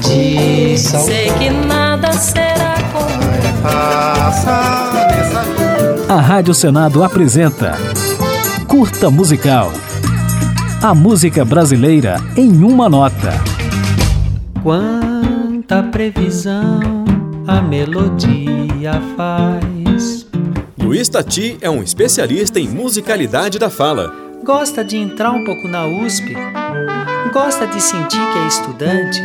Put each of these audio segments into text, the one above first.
ti. Sei que nada será como A Rádio Senado apresenta Curta Musical. A música brasileira em uma nota. Quanta previsão a melodia faz. Luiz Tati é um especialista em musicalidade da fala. Gosta de entrar um pouco na USP, gosta de sentir que é estudante,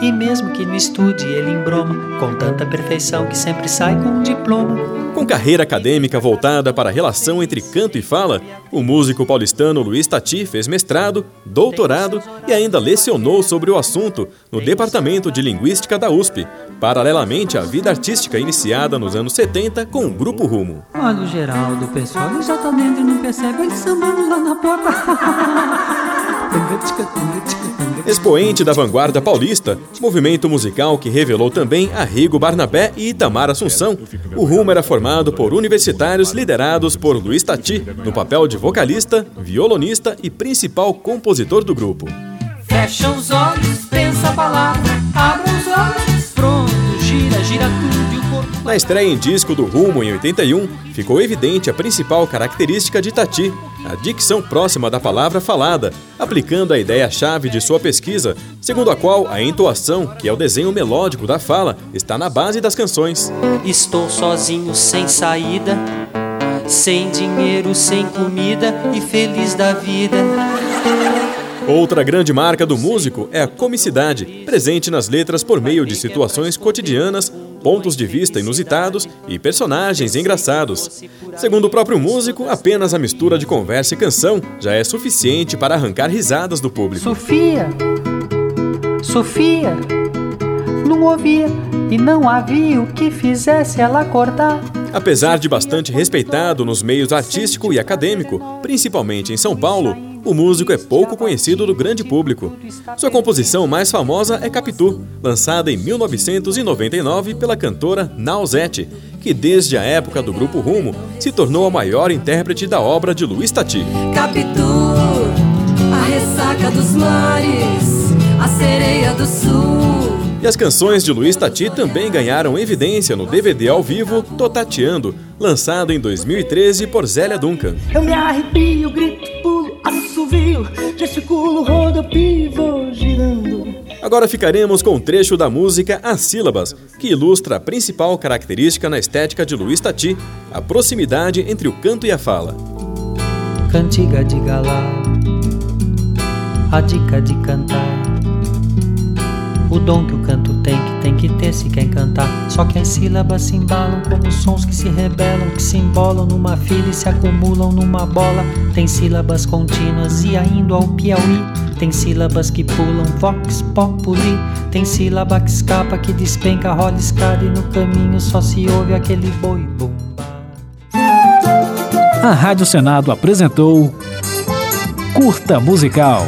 e mesmo que não estude, ele embroma com tanta perfeição que sempre sai com um diploma. Com carreira acadêmica voltada para a relação entre canto e fala, o músico paulistano Luiz Tati fez mestrado, doutorado e ainda lecionou sobre o assunto no Departamento de Linguística da USP, paralelamente à vida artística iniciada nos anos 70 com o Grupo Rumo. Olha o Geraldo, o pessoal ele já tá dentro e não percebe, ele sambando lá na porta. Expoente da vanguarda paulista, movimento musical que revelou também Arrigo Barnabé e Itamar Assunção, o Rumo era formado por universitários liderados por Luiz Tati, no papel de vocalista, violonista e principal compositor do grupo. Fecha os olhos, pensa a palavra, abre os olhos, pronto, gira, gira tudo e o corpo. Na estreia em disco do Rumo em 81, ficou evidente a principal característica de Tati, a dicção próxima da palavra falada, aplicando a ideia-chave de sua pesquisa, segundo a qual a entoação, que é o desenho melódico da fala, está na base das canções. Estou sozinho, sem saída, sem dinheiro, sem comida e feliz da vida. Outra grande marca do músico é a comicidade, presente nas letras por meio de situações cotidianas, pontos de vista inusitados e personagens engraçados. Segundo o próprio músico, apenas a mistura de conversa e canção já é suficiente para arrancar risadas do público. Sofia, Sofia, não ouvia e não havia o que fizesse ela acordar. Apesar de bastante respeitado nos meios artístico e acadêmico, principalmente em São Paulo, o músico é pouco conhecido do grande público. Sua composição mais famosa é Capitu, lançada em 1999 pela cantora Nausete, que desde a época do grupo Rumo se tornou a maior intérprete da obra de Luiz Tati. Capitu, a ressaca dos mares, a sereia do sul. E as canções de Luiz Tati também ganharam evidência no DVD ao vivo Totateando, lançado em 2013 por Zélia Duncan. Eu me arrepio, grito, assovio, gesticulo, rodopio vou girando. Agora ficaremos com um trecho da música As Sílabas, que ilustra a principal característica na estética de Luiz Tati, a proximidade entre o canto e a fala. Cantiga de galá, a dica de cantar. O dom que o canto tem, que tem que ter se quer cantar. Só que as sílabas se embalam como sons que se rebelam, que se embolam numa fila e se acumulam numa bola. Tem sílabas contínuas e ainda ao Piauí. Tem sílabas que pulam, vox populi. Tem sílaba que escapa, que despenca, rola escada e no caminho só se ouve aquele boi bumba. A Rádio Senado apresentou Curta Musical.